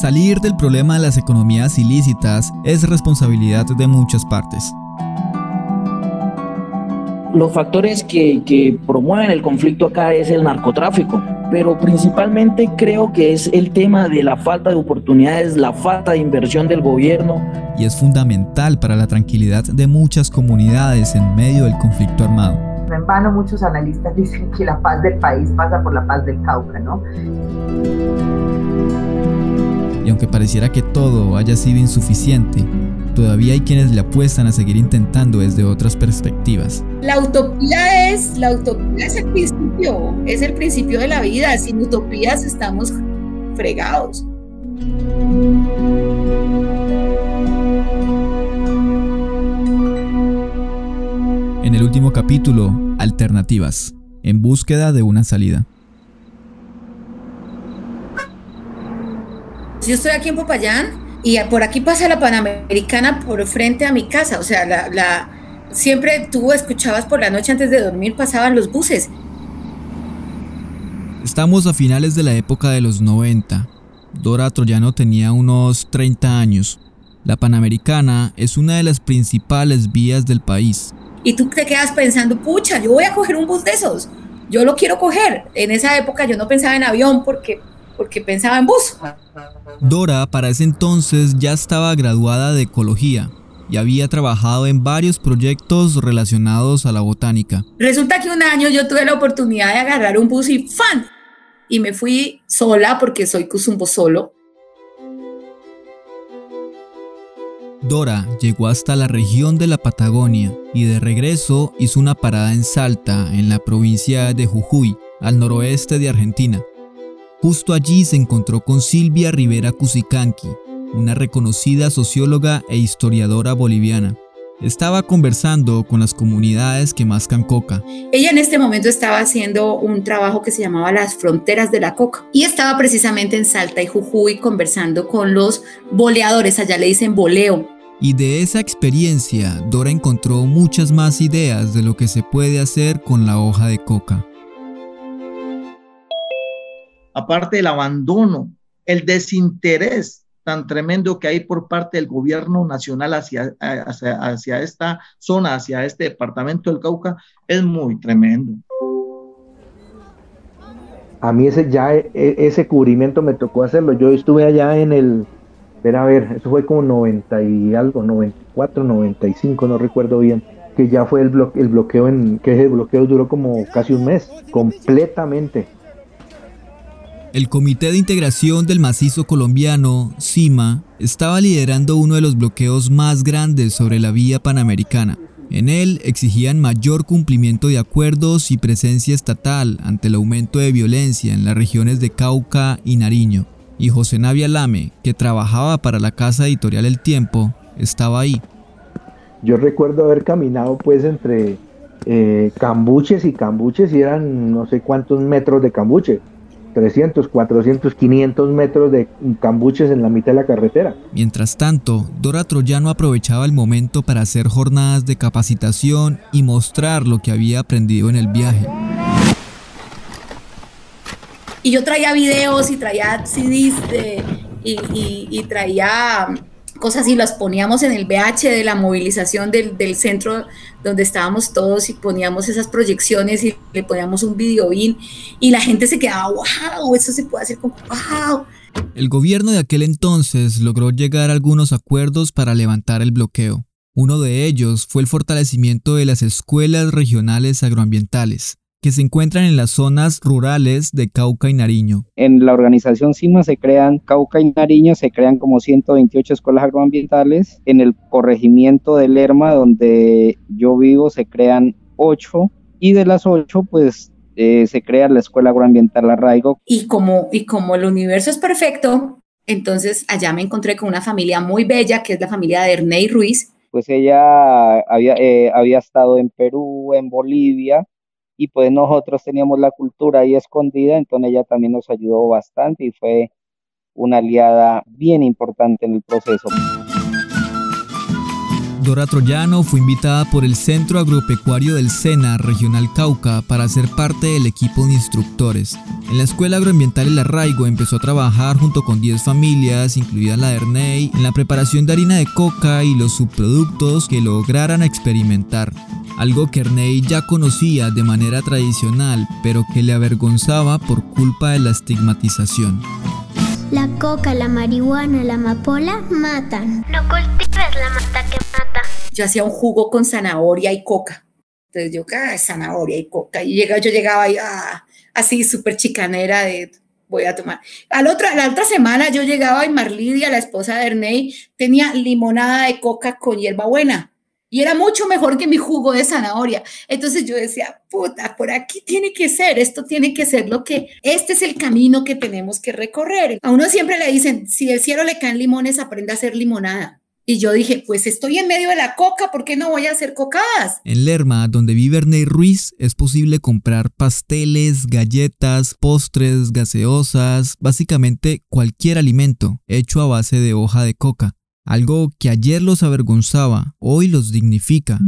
Salir del problema de las economías ilícitas es responsabilidad de muchas partes. Los factores que, que, promueven el conflicto acá es el narcotráfico, pero principalmente creo que es el tema de la falta de oportunidades, la falta de inversión del gobierno. Y es fundamental para la tranquilidad de muchas comunidades en medio del conflicto armado. No en vano muchos analistas dicen que la paz del país pasa por la paz del Cauca, ¿no? Y aunque pareciera que todo haya sido insuficiente, todavía hay quienes le apuestan a seguir intentando desde otras perspectivas. La utopía es, la utopía es el principio, es el principio de la vida. Sin utopías estamos fregados. En el último capítulo, Alternativas, en búsqueda de una salida. Yo estoy aquí en Popayán y por aquí pasa la Panamericana por frente a mi casa. O sea, la, siempre tú escuchabas por la noche antes de dormir, pasaban los buses. Estamos a finales de la época de los 90. Dora Troyano tenía unos 30 años. La Panamericana es una de las principales vías del país. Y tú te quedas pensando, pucha, yo voy a coger un bus de esos. Yo lo quiero coger. En esa época yo no pensaba en avión porque porque pensaba en bus. Dora para ese entonces ya estaba graduada de ecología y había trabajado en varios proyectos relacionados a la botánica. Resulta que un año yo tuve la oportunidad de agarrar un bus y ¡fan! Y me fui sola porque soy Cusumbo solo. Dora llegó hasta la región de la Patagonia y de regreso hizo una parada en Salta, en la provincia de Jujuy, al noroeste de Argentina. Justo allí se encontró con Silvia Rivera Cusicanqui, una reconocida socióloga e historiadora boliviana. Estaba conversando con las comunidades que mascan coca. Ella en este momento estaba haciendo un trabajo que se llamaba Las Fronteras de la Coca y estaba precisamente en Salta y Jujuy conversando con los boleadores, allá le dicen boleo. Y de esa experiencia, Dora encontró muchas más ideas de lo que se puede hacer con la hoja de coca aparte del abandono, el desinterés tan tremendo que hay por parte del gobierno nacional hacia, hacia, esta zona, hacia este departamento del Cauca, es muy tremendo. A mí ese ya e, ese cubrimiento me tocó hacerlo. Yo estuve allá en el, espera a ver, eso fue como 90 y algo, 94, 95, no recuerdo bien, que ya fue el, el bloqueo en, que ese bloqueo duró como casi un mes, completamente el Comité de Integración del Macizo Colombiano, CIMA, estaba liderando uno de los bloqueos más grandes sobre la vía panamericana. En él exigían mayor cumplimiento de acuerdos y presencia estatal ante el aumento de violencia en las regiones de Cauca y Nariño. Y José Navia Lame, que trabajaba para la casa editorial El Tiempo, estaba ahí. Yo recuerdo haber caminado pues entre eh, cambuches y cambuches y eran no sé cuántos metros de cambuche 300, 400, 500 metros de cambuches en la mitad de la carretera. Mientras tanto, Dora Troyano aprovechaba el momento para hacer jornadas de capacitación y mostrar lo que había aprendido en el viaje. Y yo traía videos y traía CDs y traía cosas y las poníamos en el BH de la movilización del, del, centro donde estábamos todos y poníamos esas proyecciones y le poníamos un videobin y la gente se quedaba, wow, eso se puede hacer con wow. El gobierno de aquel entonces logró llegar a algunos acuerdos para levantar el bloqueo. Uno de ellos fue el fortalecimiento de las escuelas regionales agroambientales, que se encuentran en las zonas rurales de Cauca y Nariño. En la organización CIMA se crean, Cauca y Nariño se crean como 128 escuelas agroambientales. En el corregimiento de Lerma, donde yo vivo, se crean 8 y de las 8 pues eh, se crea la Escuela Agroambiental Arraigo. Y como, y como el universo es perfecto, entonces allá me encontré con una familia muy bella, que es la familia de Ernei Ruiz. Pues ella había, eh, había estado en Perú, en Bolivia, y pues nosotros teníamos la cultura ahí escondida, entonces ella también nos ayudó bastante y fue una aliada bien importante en el proceso. Dora Troyano fue invitada por el Centro Agropecuario del SENA Regional Cauca para ser parte del equipo de instructores. En la Escuela Agroambiental El Arraigo empezó a trabajar junto con 10 familias, incluida la de Ernei, en la preparación de harina de coca y los subproductos que lograran experimentar. Algo que Ernei ya conocía de manera tradicional, pero que le avergonzaba por culpa de la estigmatización. La coca, la marihuana, la amapola matan. No cultives la mata que Yo hacía un jugo con zanahoria y coca. Entonces yo, ah, zanahoria y coca. Y llega, yo llegaba ahí, ah, así súper chicanera de voy a tomar. Al otra, la otra semana yo llegaba y Marlidia, la esposa de Ernei, tenía limonada de coca con hierbabuena. Y era mucho mejor que mi jugo de zanahoria. Entonces yo decía, puta, por aquí tiene que ser, esto tiene que ser lo que, este es el camino que tenemos que recorrer. A uno siempre le dicen, si del cielo le caen limones, aprende a hacer limonada. Y yo dije, pues estoy en medio de la coca, ¿por qué no voy a hacer cocadas? En Lerma, donde vive Ernei Ruiz, es posible comprar pasteles, galletas, postres, gaseosas, básicamente cualquier alimento hecho a base de hoja de coca. Algo que ayer los avergonzaba, hoy los dignifica.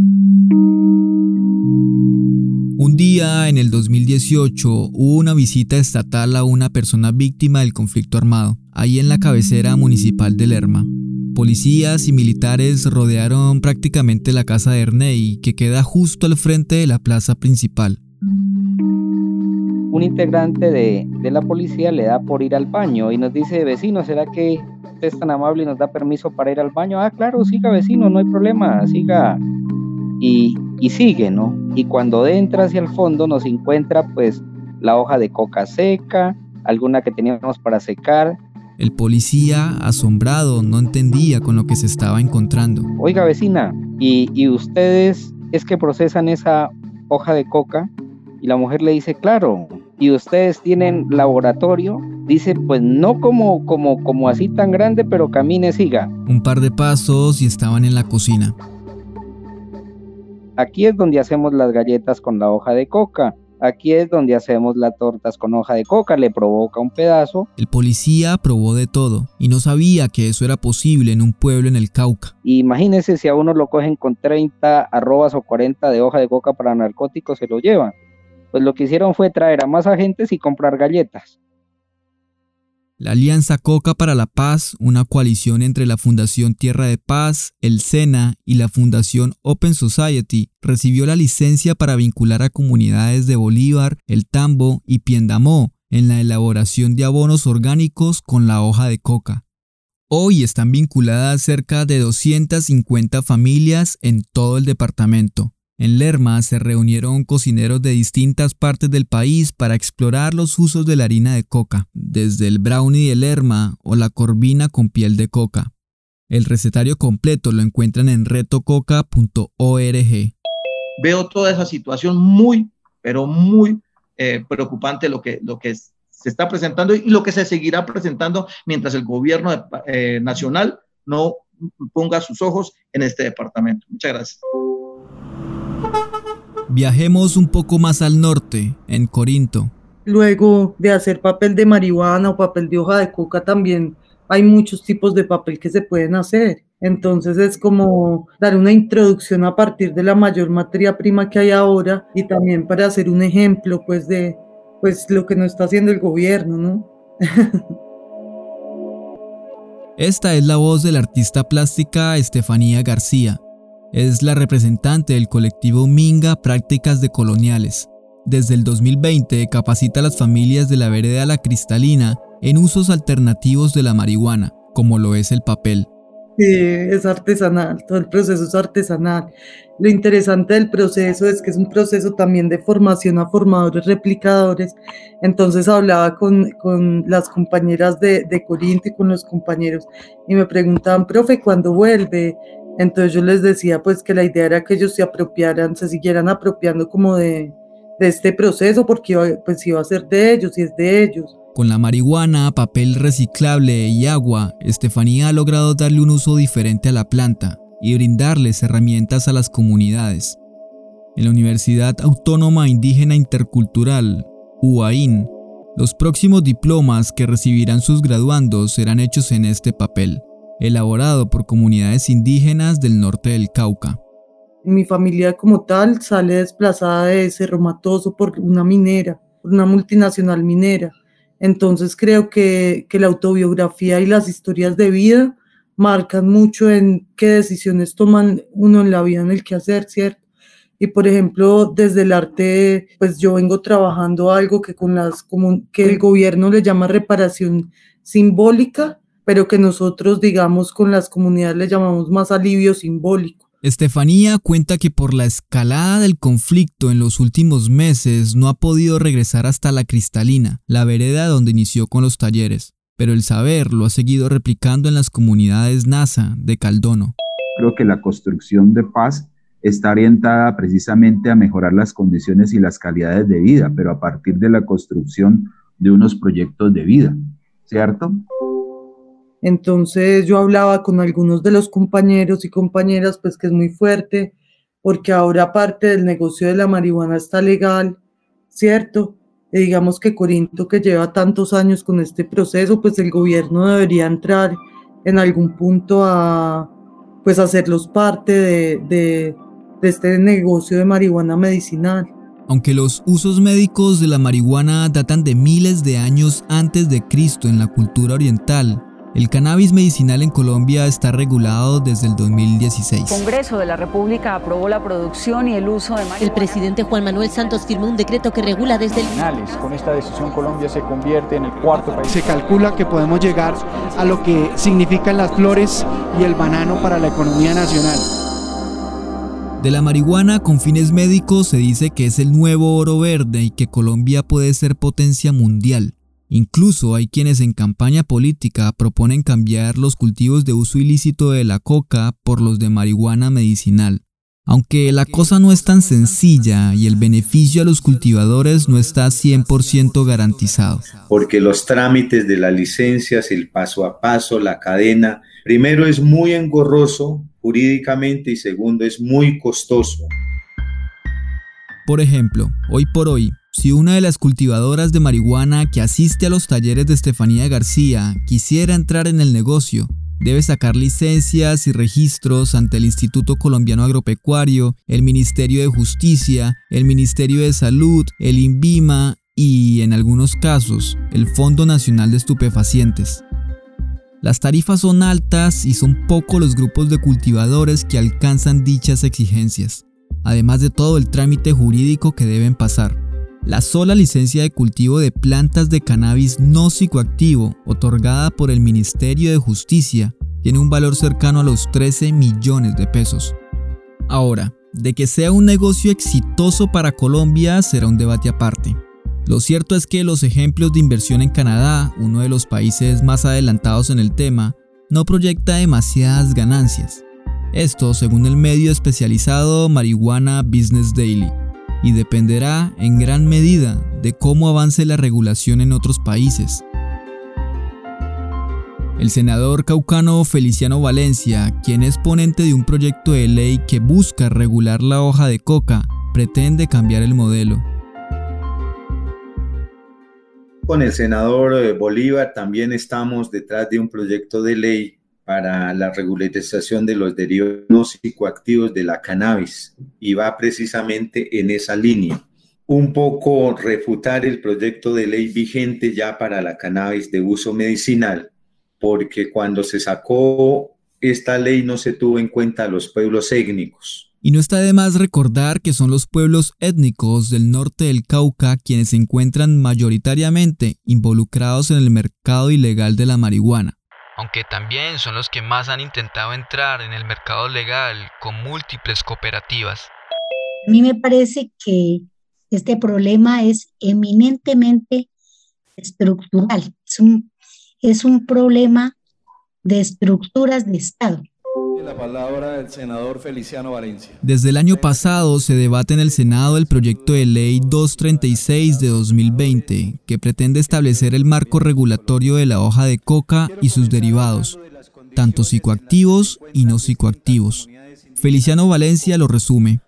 Un día en el 2018 hubo una visita estatal a una persona víctima del conflicto armado, ahí en la cabecera municipal de Lerma. Policías y militares rodearon prácticamente la casa de Ernei, que queda justo al frente de la plaza principal. Un integrante de, la policía le da por ir al baño y nos dice, vecino, ¿será que es tan amable y nos da permiso para ir al baño, ah, claro, siga vecino, no hay problema, siga. Y, y sigue, ¿no? Y cuando entra hacia el fondo nos encuentra pues la hoja de coca seca, alguna que teníamos para secar. El policía, asombrado, no entendía con lo que se estaba encontrando. Oiga vecina, ¿y, y ustedes es que procesan esa hoja de coca? Y la mujer le dice, claro, ¿y ustedes tienen laboratorio? Dice, pues no como, como, como así tan grande, pero camine, siga. Un par de pasos y estaban en la cocina. Aquí es donde hacemos las galletas con la hoja de coca. Aquí es donde hacemos las tortas con hoja de coca, le provoca un pedazo. El policía probó de todo y no sabía que eso era posible en un pueblo en el Cauca. Imagínense si a uno lo cogen con 30 arrobas o 40 de hoja de coca para narcóticos, se lo llevan. Pues lo que hicieron fue traer a más agentes y comprar galletas. La Alianza Coca para la Paz, una coalición entre la Fundación Tierra de Paz, el SENA y la Fundación Open Society, recibió la licencia para vincular a comunidades de Bolívar, El Tambo y Piendamó en la elaboración de abonos orgánicos con la hoja de coca. Hoy están vinculadas cerca de 250 familias en todo el departamento. En Lerma se reunieron cocineros de distintas partes del país para explorar los usos de la harina de coca, desde el brownie de Lerma o la corvina con piel de coca. El recetario completo lo encuentran en retococa.org. Veo toda esa situación muy, pero muy eh, preocupante lo que, se está presentando y lo que se seguirá presentando mientras el gobierno eh, nacional no ponga sus ojos en este departamento. Muchas gracias. Viajemos un poco más al norte, en Corinto. Luego de hacer papel de marihuana o papel de hoja de coca también hay muchos tipos de papel que se pueden hacer. Entonces es como dar una introducción a partir de la mayor materia prima que hay ahora y también para hacer un ejemplo pues de pues lo que no está haciendo el gobierno, ¿no? Esta es la voz de la artista plástica Estefanía García, es la representante del colectivo Minga Prácticas de Coloniales. Desde el 2020 capacita a las familias de la vereda La Cristalina en usos alternativos de la marihuana, como lo es el papel. Sí, es artesanal, todo el proceso es artesanal. Lo interesante del proceso es que es un proceso también de formación a formadores replicadores. Entonces hablaba con, con las compañeras de, de Corinto y con los compañeros y me preguntaban, profe, ¿cuándo vuelve? Entonces yo les decía pues que la idea era que ellos se apropiaran, se siguieran apropiando como de, este proceso porque pues iba a ser de ellos y es de ellos. Con la marihuana, papel reciclable y agua, Estefanía ha logrado darle un uso diferente a la planta y brindarles herramientas a las comunidades. En la Universidad Autónoma Indígena Intercultural, UAIN, los próximos diplomas que recibirán sus graduandos serán hechos en este papel. Elaborado por comunidades indígenas del norte del Cauca. Mi familia como tal sale desplazada de Cerro Matoso por una minera, por una multinacional minera. Entonces creo que, que la autobiografía y las historias de vida marcan mucho en qué decisiones toman uno en la vida en el que hacer, ¿cierto? Y por ejemplo, desde el arte, pues yo vengo trabajando algo que con las que el gobierno le llama reparación simbólica, pero que nosotros digamos con las comunidades le llamamos más alivio simbólico. Estefanía cuenta que por la escalada del conflicto en los últimos meses no ha podido regresar hasta la Cristalina, la vereda donde inició con los talleres, pero el saber lo ha seguido replicando en las comunidades NASA de Caldono. Creo que la construcción de paz está orientada precisamente a mejorar las condiciones y las calidades de vida, pero a partir de la construcción de unos proyectos de vida, ¿cierto? Entonces yo hablaba con algunos de los compañeros y compañeras, pues que es muy fuerte, porque ahora parte del negocio de la marihuana está legal, ¿cierto? Y digamos que Corinto, que lleva tantos años con este proceso, pues el gobierno debería entrar en algún punto a, pues hacerlos parte de, este negocio de marihuana medicinal. Aunque los usos médicos de la marihuana datan de miles de años antes de Cristo en la cultura oriental, el cannabis medicinal en Colombia está regulado desde el 2016. El Congreso de la República aprobó la producción y el uso de marihuana. El presidente Juan Manuel Santos firmó un decreto que regula desde el... Con esta decisión Colombia se convierte en el cuarto país. Se calcula que podemos llegar a lo que significan las flores y el banano para la economía nacional. De la marihuana con fines médicos se dice que es el nuevo oro verde y que Colombia puede ser potencia mundial. Incluso hay quienes en campaña política proponen cambiar los cultivos de uso ilícito de la coca por los de marihuana medicinal. Aunque la cosa no es tan sencilla y el beneficio a los cultivadores no está 100% garantizado. Porque los trámites de las licencias, el paso a paso, la cadena, primero es muy engorroso jurídicamente y segundo es muy costoso. Por ejemplo, hoy por hoy, si una de las cultivadoras de marihuana que asiste a los talleres de Estefanía García quisiera entrar en el negocio, debe sacar licencias y registros ante el Instituto Colombiano Agropecuario, el Ministerio de Justicia, el Ministerio de Salud, el INVIMA y, en algunos casos, el Fondo Nacional de Estupefacientes. Las tarifas son altas y son pocos los grupos de cultivadores que alcanzan dichas exigencias, además de todo el trámite jurídico que deben pasar. La sola licencia de cultivo de plantas de cannabis no psicoactivo, otorgada por el Ministerio de Justicia, tiene un valor cercano a los 13 millones de pesos. Ahora, de que sea un negocio exitoso para Colombia será un debate aparte. Lo cierto es que los ejemplos de inversión en Canadá, uno de los países más adelantados en el tema, no proyecta demasiadas ganancias. Esto según el medio especializado Marihuana Business Daily y dependerá en gran medida de cómo avance la regulación en otros países. El senador caucano Feliciano Valencia, quien es ponente de un proyecto de ley que busca regular la hoja de coca, pretende cambiar el modelo. Con el senador eh, Bolívar también estamos detrás de un proyecto de ley para la regularización de los derivados psicoactivos de la cannabis y va precisamente en esa línea. Un poco refutar el proyecto de ley vigente ya para la cannabis de uso medicinal, porque cuando se sacó esta ley no se tuvo en cuenta a los pueblos étnicos. Y no está de más recordar que son los pueblos étnicos del norte del Cauca quienes se encuentran mayoritariamente involucrados en el mercado ilegal de la marihuana aunque también son los que más han intentado entrar en el mercado legal con múltiples cooperativas. A mí me parece que este problema es eminentemente estructural, es un, es un problema de estructuras de Estado. La palabra del senador Feliciano Valencia. Desde el año pasado se debate en el Senado el proyecto de ley 236 de 2020 que pretende establecer el marco regulatorio de la hoja de coca y sus derivados, tanto psicoactivos y no psicoactivos. Feliciano Valencia lo resume.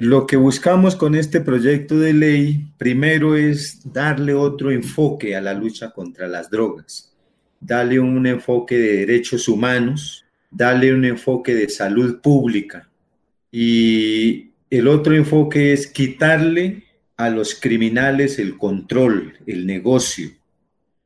Lo que buscamos con este proyecto de ley primero es darle otro enfoque a la lucha contra las drogas darle un enfoque de derechos humanos, darle un enfoque de salud pública. Y el otro enfoque es quitarle a los criminales el control, el negocio,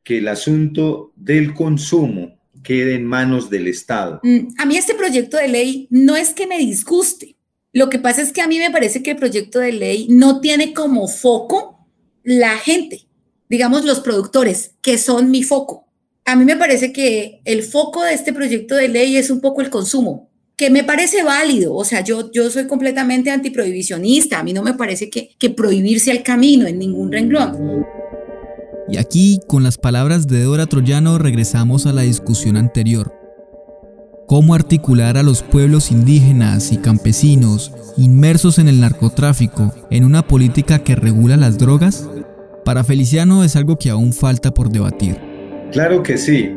que el asunto del consumo quede en manos del Estado. Mm, a mí este proyecto de ley no es que me disguste. Lo que pasa es que a mí me parece que el proyecto de ley no tiene como foco la gente, digamos los productores, que son mi foco. A mí me parece que el foco de este proyecto de ley es un poco el consumo, que me parece válido. O sea, yo, yo soy completamente antiprohibicionista. A mí no me parece que, que prohibirse el camino en ningún renglón. Y aquí, con las palabras de Dora Troyano, regresamos a la discusión anterior. ¿Cómo articular a los pueblos indígenas y campesinos inmersos en el narcotráfico en una política que regula las drogas? Para Feliciano es algo que aún falta por debatir. Claro que sí.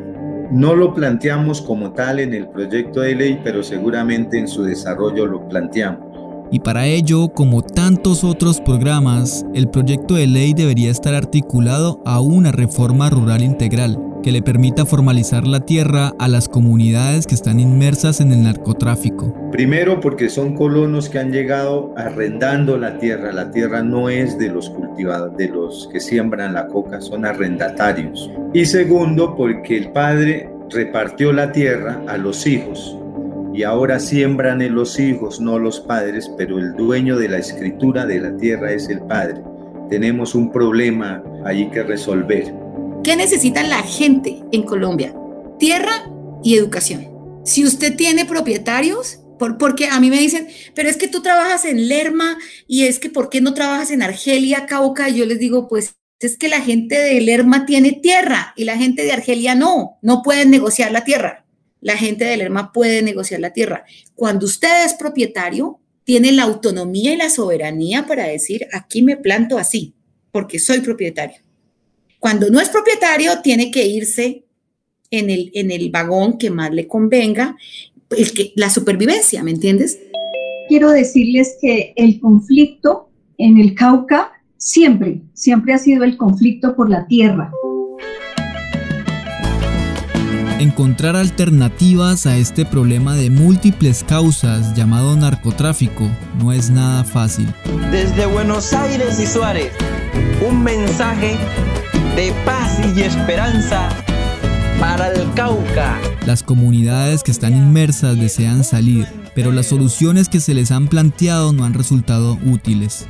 No lo planteamos como tal en el proyecto de ley, pero seguramente en su desarrollo lo planteamos. Y para ello, como tantos otros programas, el proyecto de ley debería estar articulado a una reforma rural integral que le permita formalizar la tierra a las comunidades que están inmersas en el narcotráfico. Primero porque son colonos que han llegado arrendando la tierra. La tierra no es de los cultivados, de los que siembran la coca, son arrendatarios. Y segundo porque el padre repartió la tierra a los hijos y ahora siembran en los hijos, no los padres, pero el dueño de la escritura de la tierra es el padre. Tenemos un problema ahí que resolver. ¿Qué necesita la gente en Colombia? Tierra y educación. Si usted tiene propietarios, porque a mí me dicen, pero es que tú trabajas en Lerma y es que ¿por qué no trabajas en Argelia, Cauca? Y yo les digo, pues es que la gente de Lerma tiene tierra y la gente de Argelia no, no pueden negociar la tierra la gente del ERMA puede negociar la tierra. Cuando usted es propietario, tiene la autonomía y la soberanía para decir, aquí me planto así, porque soy propietario. Cuando no es propietario, tiene que irse en el, en el vagón que más le convenga, el que, la supervivencia, ¿me entiendes? Quiero decirles que el conflicto en el Cauca siempre, siempre ha sido el conflicto por la tierra. Encontrar alternativas a este problema de múltiples causas llamado narcotráfico no es nada fácil. Desde Buenos Aires y Suárez, un mensaje de paz y esperanza para el Cauca. Las comunidades que están inmersas desean salir, pero las soluciones que se les han planteado no han resultado útiles.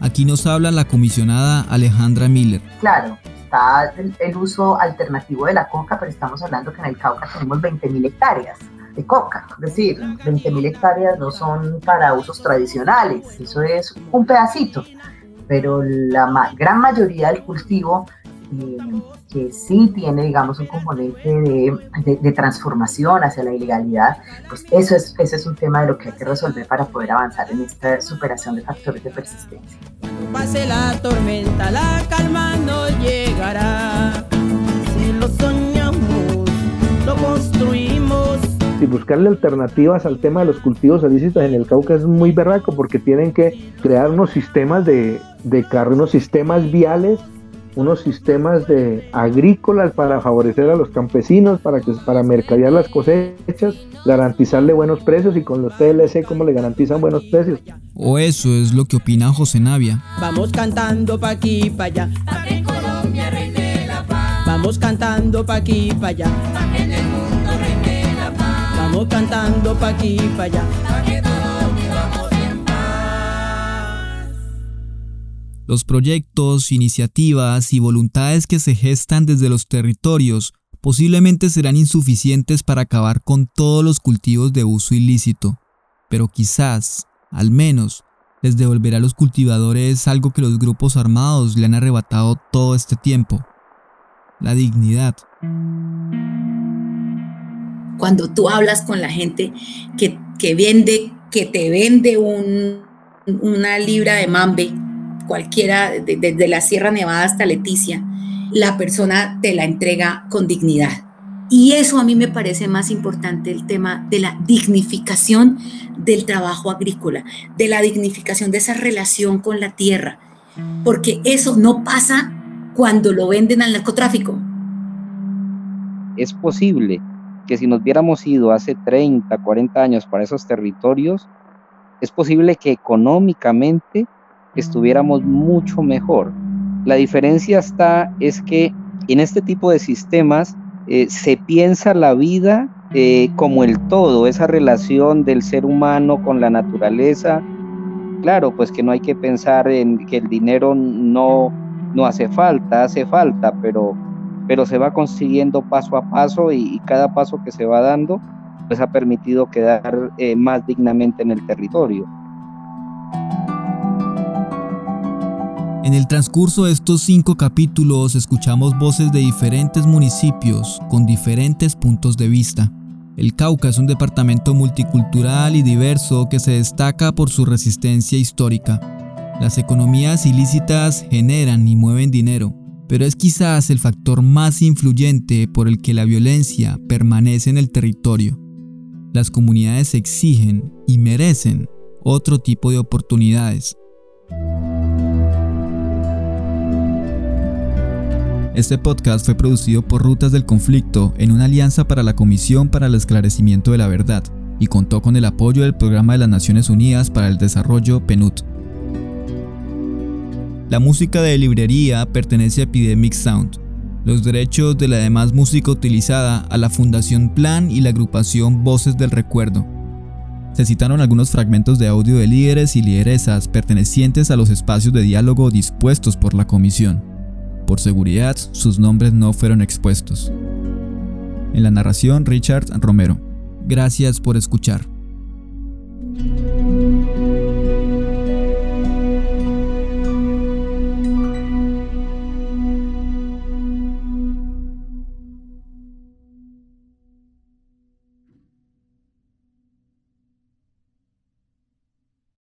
Aquí nos habla la comisionada Alejandra Miller. Claro, está el, uso alternativo de la coca, pero estamos hablando que en el Cauca tenemos 20.000 hectáreas de coca. Es decir, 20.000 hectáreas no son para usos tradicionales, eso es un pedacito, pero la gran mayoría del cultivo eh, que sí tiene, digamos, un componente de, de, transformación hacia la ilegalidad, pues eso es, ese es un tema de lo que hay que resolver para poder avanzar en esta superación de factores de persistencia. Pase la tormenta, la calma no llegará. Si lo soñamos, lo construimos. Y buscarle alternativas al tema de los cultivos ilícitos en el Cauca es muy berraco porque tienen que crear unos sistemas de, de carro, unos sistemas viales unos sistemas de agrícolas para favorecer a los campesinos, para que para mercadear las cosechas, garantizarle buenos precios y con los TLC cómo le garantizan buenos precios. O eso es lo que opina José Navia. Vamos cantando pa aquí pa allá. en Colombia reine la paz. Vamos cantando pa aquí pa allá. en el mundo reine la paz. Vamos cantando pa aquí pa allá. Los proyectos, iniciativas y voluntades que se gestan desde los territorios posiblemente serán insuficientes para acabar con todos los cultivos de uso ilícito, pero quizás, al menos, les devolverá a los cultivadores algo que los grupos armados le han arrebatado todo este tiempo, la dignidad. Cuando tú hablas con la gente que, vende, que te vende una libra de mambe, cualquiera, desde la Sierra Nevada hasta Leticia, la persona te la entrega con dignidad. Y eso a mí me parece más importante, el tema de la dignificación del trabajo agrícola, de la dignificación de esa relación con la tierra, porque eso no pasa cuando lo venden al narcotráfico. es posible que si nos hubiéramos ido hace 30, 40 años para esos territorios, es posible que económicamente estuviéramos mucho mejor. La diferencia está es que en este tipo de sistemas eh, se piensa la vida eh, como el todo, esa relación del ser humano con la naturaleza. Claro, pues que no hay que pensar en que el dinero no, no hace falta, hace falta, pero, pero se va consiguiendo paso a paso y, cada paso que se va dando pues ha permitido quedar eh, más dignamente en el territorio. En el transcurso de estos cinco capítulos escuchamos voces de diferentes municipios con diferentes puntos de vista. El Cauca es un departamento multicultural y diverso que se destaca por su resistencia histórica. Las economías ilícitas generan y mueven dinero, pero es quizás el factor más influyente por el que la violencia permanece en el territorio. Las comunidades exigen y merecen otro tipo de oportunidades, Este podcast fue producido por Rutas del Conflicto en una alianza para la Comisión para el Esclarecimiento de la Verdad y contó con el apoyo del Programa de las Naciones Unidas para el Desarrollo PNUD. La música de librería pertenece a Epidemic Sound. Los derechos de la demás música utilizada a la Fundación Plan y la agrupación Voces del Recuerdo. Se citaron algunos fragmentos de audio de líderes y lideresas pertenecientes a los espacios de diálogo dispuestos por la comisión por seguridad sus nombres no fueron expuestos. En la narración Richard Romero. Gracias por escuchar.